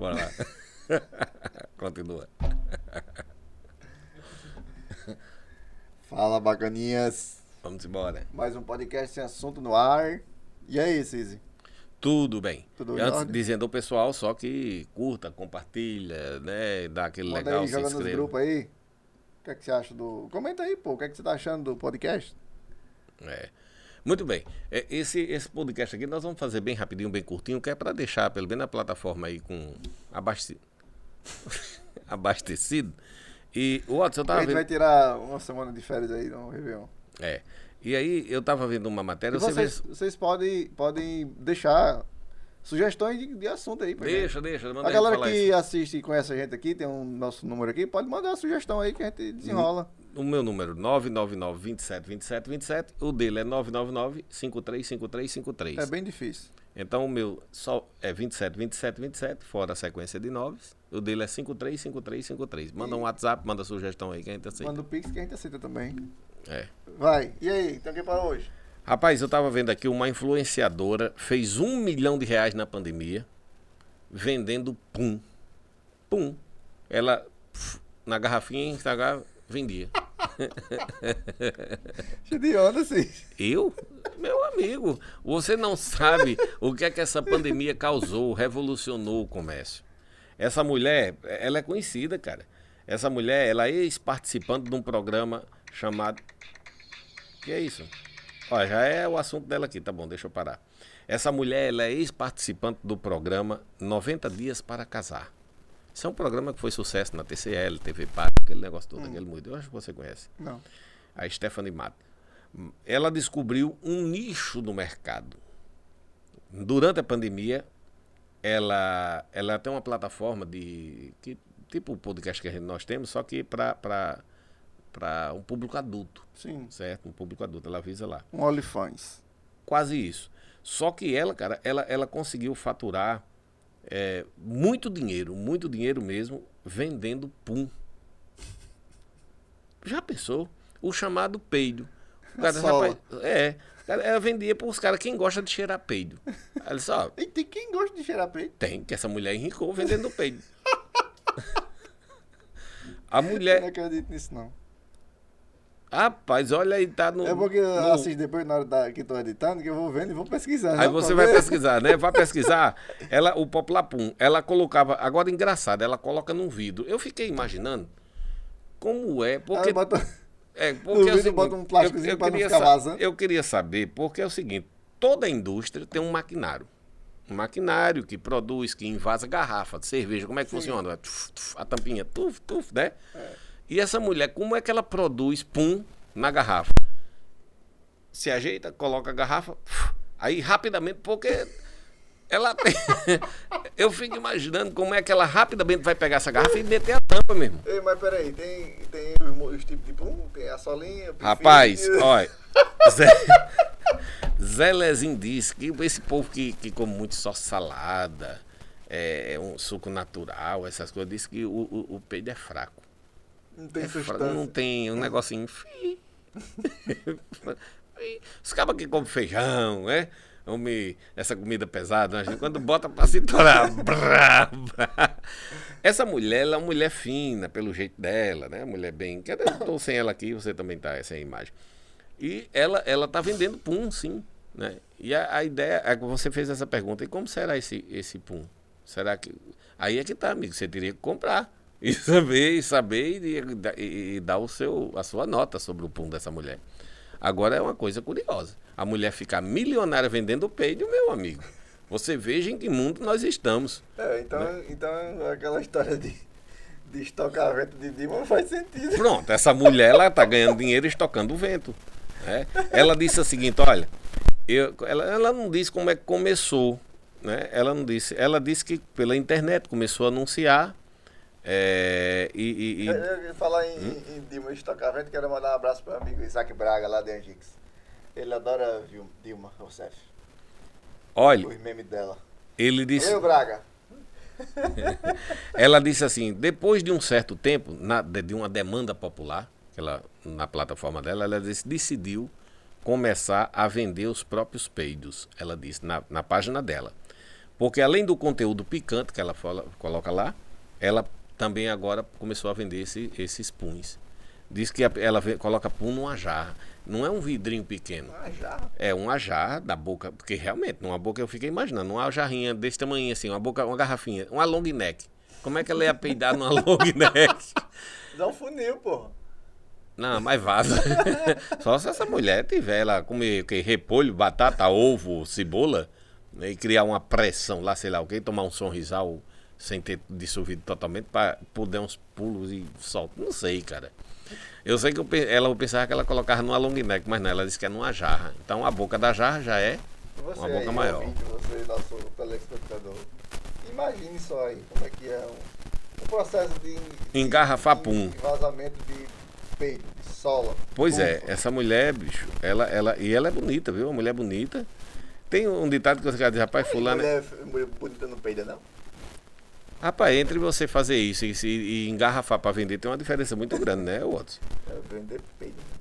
Bora lá. Continua. Fala, bacaninhas. Vamos embora. Mais um podcast sem assunto no ar. E aí, Cizi? Tudo bem. Tudo Antes, dizendo ao pessoal só que curta, compartilha, né? Dá aquele Manda legal, aí, se joga nos inscreva. grupos aí. O que, é que você acha do. Comenta aí, pô. O que, é que você tá achando do podcast? É. Muito bem. É, Esse, esse podcast aqui nós vamos fazer bem rapidinho, bem curtinho, que é para deixar, pelo menos na plataforma aí, com abastecido. abastecido. E o Watson, eu a tava gente vendo. vai tirar uma semana de férias aí no Réveillon. É. E aí eu tava vendo uma matéria. Você vocês, vê... vocês podem, podem deixar sugestões de, de assunto aí gente. Deixa, deixa. Manda A galera que isso. assiste e conhece a gente aqui, tem um nosso número aqui, pode mandar uma sugestão aí que a gente desenrola. O meu número 999 27 27 27. O dele é 999 53 53 53. É bem difícil. Então o meu só é 27 27 27, fora a sequência de 9. O dele é 53 53 53. Manda um WhatsApp, manda sugestão aí que a gente aceita. Manda o Pix que a gente aceita também. É. Vai. E aí, tem o que pra hoje? Rapaz, eu tava vendo aqui uma influenciadora fez um milhão de reais na pandemia vendendo pum. Pum. Ela na garrafinha Instagram vendia. Cheio de onda, sim. Eu? Meu amigo, você não sabe o que é que essa pandemia causou, revolucionou o comércio. Essa mulher, ela é conhecida, cara. Essa mulher, ela é ex-participante de um programa chamado. Que é isso? Ó, já é o assunto dela aqui, tá bom, deixa eu parar. Essa mulher, ela é ex-participante do programa 90 Dias para Casar. Isso é um programa que foi sucesso na TCL, TV Paga, aquele negócio todo, aquele muito. Eu acho que você conhece Não. a Stephanie Mato. Ela descobriu um nicho no mercado. Durante a pandemia, ela, ela tem uma plataforma de. Que, tipo o podcast que nós temos, só que para um público adulto, Sim. certo? Um público adulto, ela avisa lá. Um OnlyFans. Quase isso. Só que ela, cara, ela, ela conseguiu faturar é, muito dinheiro, muito dinheiro mesmo, vendendo pum. Já pensou? O chamado peido. O cara, rapaz, é. Ela vendia para os caras quem gosta de cheirar peido. Aí ela disse, ó, E tem quem gosta de cheirar peito? tem, que essa mulher enricou vendendo peido. A Eu não mulher. acredito nisso, não. Rapaz, olha aí, tá no. É porque eu no- assisto depois na hora da, que tô editando, que eu vou vendo e vou pesquisar. Aí né, você vai pesquisar, né? Vai pesquisar. Ela, o Popular Pum, ela colocava. Agora, engraçado, ela coloca num vidro. Eu fiquei imaginando como é. Porque, bota- é, no porque é seguinte, bota um plásticozinho pra não ficar vazando. Eu queria saber, porque é o seguinte: toda indústria tem um maquinário. Um maquinário que produz, que invasa garrafa de cerveja. Como é que funciona? Vai tuf, tuf, a tampinha, tuf, tuf, né? É. E essa mulher, como é que ela produz pum na garrafa? Se ajeita, coloca a garrafa, aí rapidamente, porque ela tem. Eu fico imaginando como é que ela rapidamente vai pegar essa garrafa e meter a tampa mesmo. Ei, mas peraí, tem, tem os, tipos de pum, tem a solinha. Rapaz, olha. Zé, Zé Lezinho disse que esse povo que, que come muito só salada, é, um suco natural, essas coisas, disse que o, o, o peido é fraco. Não tem É fraco, substância. não tem um negocinho. Os cabas que comem feijão, né? Essa comida pesada, né? quando bota pra se torar, braba. Essa mulher, ela é uma mulher fina, pelo jeito dela, né? Mulher bem. Dizer, eu tô sem ela aqui, você também tá sem a imagem. E ela, ela tá vendendo pum, sim. Né? E a, a ideia, é que você fez essa pergunta, e como será esse, esse pum? Será que. Aí é que tá, amigo. Você teria que comprar. E saber, e saber e, e- e dar o seu, a sua nota sobre o pum dessa mulher. Agora é uma coisa curiosa. A mulher ficar milionária vendendo peido, meu amigo. Você veja em que mundo nós estamos. É, então, Né? então aquela história de, de estocar vento de Dilma não faz sentido. Pronto, essa mulher ela tá ganhando dinheiro estocando o vento. né? Ela disse o seguinte, olha, eu, ela, ela não disse como é que começou, né? Ela não disse. Ela disse que pela internet começou a anunciar é, e, e- e- Eu, eu ia falar em, Hum? em Dilma estocar vento, quero mandar um abraço pro meu amigo Isaac Braga, lá de Angix. Ele adora Dilma Rousseff, olha, os memes dela. ele disse, Eu, Braga. ela disse assim, depois de um certo tempo, na- de uma demanda popular, ela, na plataforma dela, ela disse- decidiu começar a vender os próprios peidos, ela disse na, na página dela. Porque além do conteúdo picante que ela fala, coloca lá, ela também agora começou a vender esse, esses puns. Diz que ela coloca pum numa jarra. Não é um vidrinho pequeno. Ah, já. É uma jarra da boca, porque realmente, numa boca eu fiquei imaginando, uma jarrinha desse tamanho assim, uma boca, uma garrafinha, uma long neck. Como é que ela ia peidar numa long neck? Dá um funil, porra. Não, mas vaza. Só se essa mulher tiver lá comer o quê? repolho, batata, ovo, cebola, né, e criar uma pressão lá, sei lá o quê, tomar um sorrisal sem ter dissolvido totalmente para poder uns pulos e solto. Não sei, cara. Eu sei que eu, ela eu pensava que ela colocava numa long neck, mas não, ela disse que é numa jarra. Então a boca da jarra já é Você Uma boca aí, maior. ouvinte, você, nosso telespectador. Imagine só aí como é que é um, um processo de, de Engarrafar pum. Vazamento de peito, de sola. Pois é, Ufa. essa mulher, bicho, ela, ela, e ela é bonita, viu? Uma mulher bonita. Tem um ditado que você quer dizer, rapaz, fulano. Mulher, mulher bonita não peida, não? Rapaz, entre você fazer isso e, e engarrafar para vender, tem uma diferença muito grande, né, Watson?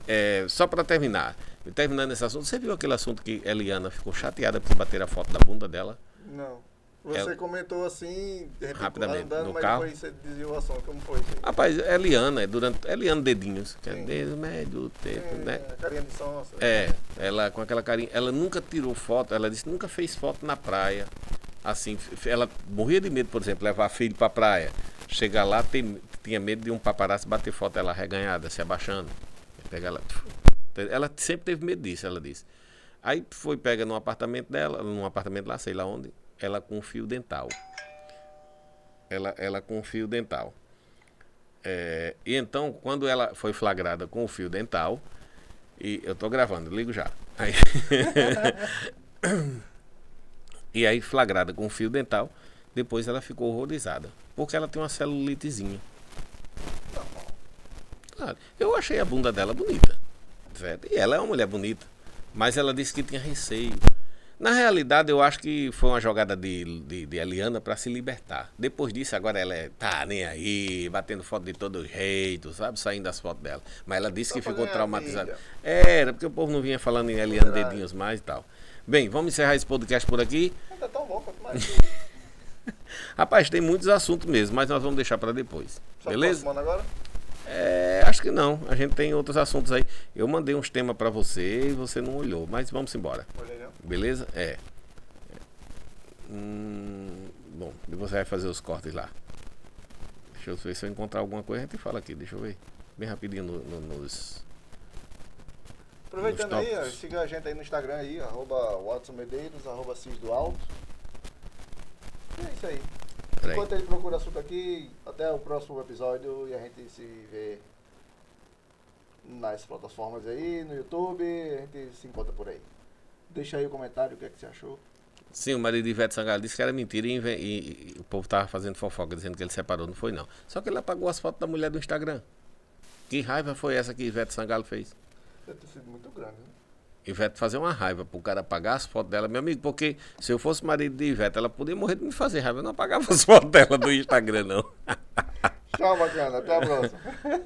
É. É, só para terminar, terminando esse assunto, você viu aquele assunto que Eliana ficou chateada por bater a foto da bunda dela? Não. Você Ela- comentou assim, de repente, Rapidamente, andando, no mas carro. depois você desviou o assunto. Como foi isso? Rapaz, Eliana, é durante. Eliana Dedinhos, que é Sim. dedo médio, tempo, Sim, né? carinha de sonsa. É, ela com aquela carinha. Ela nunca tirou foto, ela disse que nunca fez foto na praia. Assim, ela morria de medo, por exemplo, levar filho pra praia. Chegar lá, tem- tinha medo de um paparazzi bater foto dela reganhada, se abaixando. Pegar ela. Ela sempre teve medo disso, ela disse. Aí foi pega num apartamento dela, num apartamento lá, sei lá onde, ela com fio dental. Ela, ela com fio dental. É, e então, quando ela foi flagrada com o fio dental, e eu tô gravando, ligo já. Aí, e aí, flagrada com fio dental, depois ela ficou horrorizada. Porque ela tem uma celulitezinha. Eu achei a bunda dela bonita. Certo? E ela é uma mulher bonita. Mas ela disse que tinha receio. Na realidade, eu acho que foi uma jogada de, de, de Eliana para se libertar. Depois disso, agora ela é, tá nem aí, batendo foto de todo jeito, sabe? Saindo das fotos dela. Mas ela disse Só que ficou traumatizada. Era, porque o povo não vinha falando em Eliana Verdade. Dedinhos mais e tal. Bem, vamos encerrar esse podcast por aqui. Ainda tão mais. Rapaz, tem muitos assuntos mesmo, mas nós vamos deixar para depois. Só Beleza? agora? É, acho que não. A gente tem outros assuntos aí. Eu mandei uns temas para você e você não olhou, mas vamos embora. Olhei não. Beleza? É. Hum, bom, você vai fazer os cortes lá. Deixa eu ver se eu encontrar alguma coisa, a gente fala aqui. Deixa eu ver. Bem rapidinho no- no- nos. Aproveitando aí, ó, siga a gente aí no Instagram aí, arroba Watson Medeiros, arroba Cis do Alto. E é isso aí. Peraí. Enquanto ele procura assunto aqui, até o próximo episódio e a gente se vê nas plataformas aí, no YouTube, a gente se encontra por aí. Deixa aí o comentário, o que é que você achou. Sim, o marido de Ivete Sangalo disse que era mentira e, e- e o povo tava fazendo fofoca, dizendo que ele separou. Não foi, não. Só que ele apagou as fotos da mulher do Instagram. Que raiva foi essa que Ivete Sangalo fez? Deve ter sido muito grande, né? Ivete fazer uma raiva pro cara apagar as fotos dela, meu amigo, porque se eu fosse marido de Ivete, ela podia morrer de me fazer raiva. Eu não apagava as fotos dela do Instagram, não. Tchau, bacana. Até a próxima.